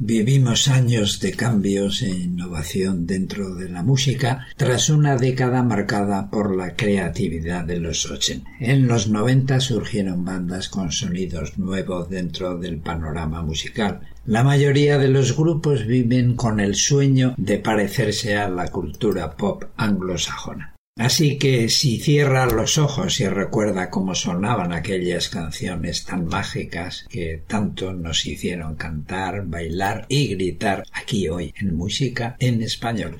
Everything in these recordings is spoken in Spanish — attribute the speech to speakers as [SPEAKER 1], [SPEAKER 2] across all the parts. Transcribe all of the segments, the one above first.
[SPEAKER 1] Vivimos años de cambios e innovación dentro de la música tras una década marcada por la creatividad de los 80. En los 90 surgieron bandas con sonidos nuevos dentro del panorama musical. La mayoría de los grupos viven con el sueño de parecerse a la cultura pop anglosajona. Así que si cierra los ojos y recuerda cómo sonaban aquellas canciones tan mágicas que tanto nos hicieron cantar, bailar y gritar aquí hoy en música en español.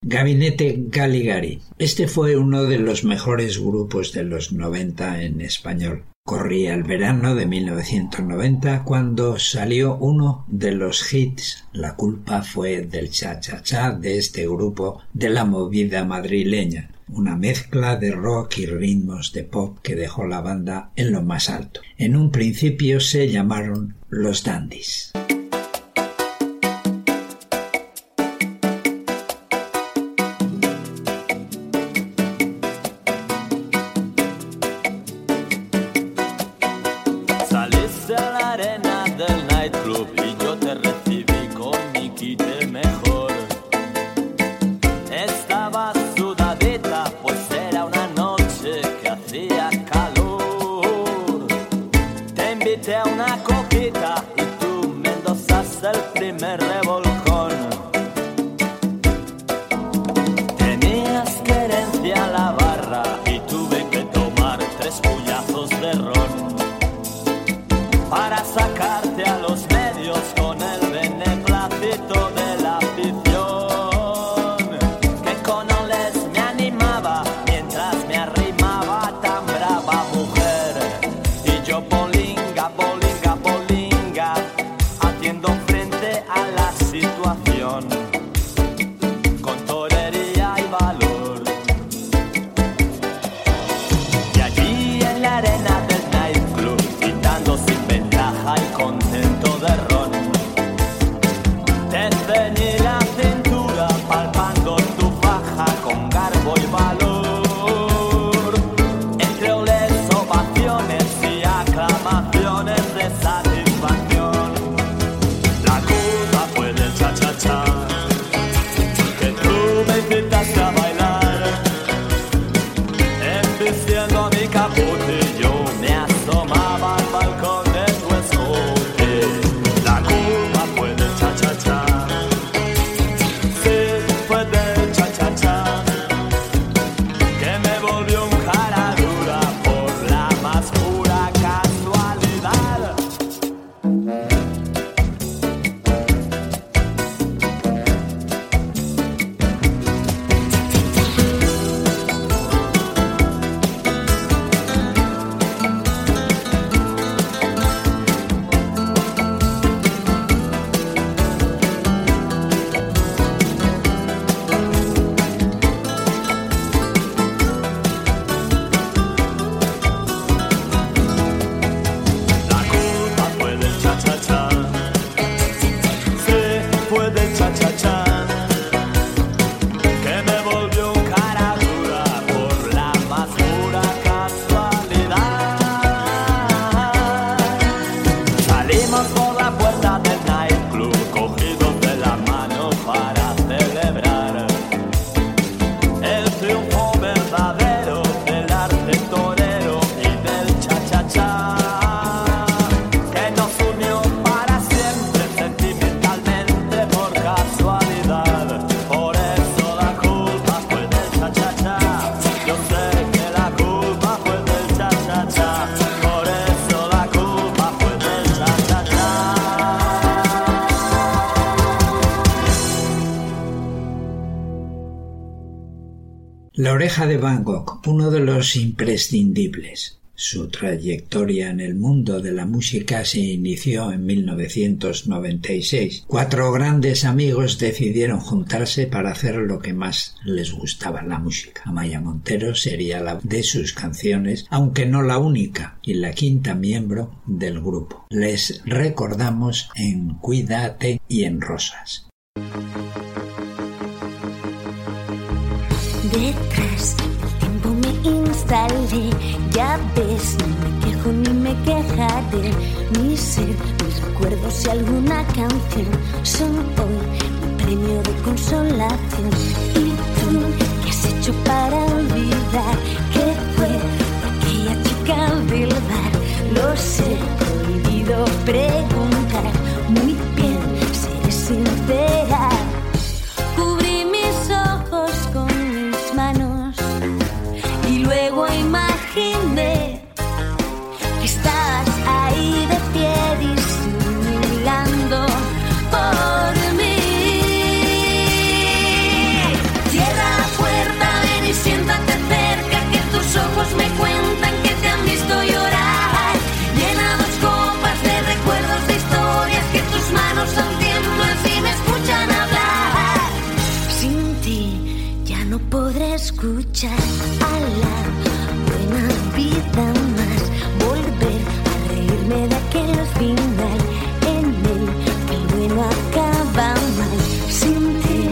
[SPEAKER 1] Gabinete Galigari. Este fue uno de los mejores grupos de los 90 en español. Corría el verano de 1990 cuando salió uno de los hits La culpa fue del cha-cha-cha de este grupo de la movida madrileña, una mezcla de rock y ritmos de pop que dejó la banda en lo más alto. En un principio se llamaron Los Dandies. La oreja de Van Gogh, uno de los imprescindibles. Su trayectoria en el mundo de la música se inició en 1996. Cuatro grandes amigos decidieron juntarse para hacer lo que más les gustaba, la música. Amaya Montero sería la de sus canciones, aunque no la única, y la quinta miembro del grupo. Les recordamos en Cuídate y en Rosas.
[SPEAKER 2] Detrás, el tiempo me instalé. Ya ves, ni me quejo ni me quejaré. Mi ser, mis recuerdos y alguna canción son hoy mi premio de consolación. ¿Y tú qué has hecho para olvidar que fue aquella chica del bar? Lo sé, prohibido preguntar. Escuchar a la buena vida más. Volver a reírme de aquel final en el que el bueno acaba mal. Sin ti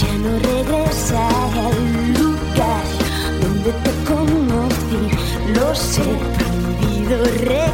[SPEAKER 2] ya no regresaré al lugar donde te conocí. Lo sé, prohibido recordar.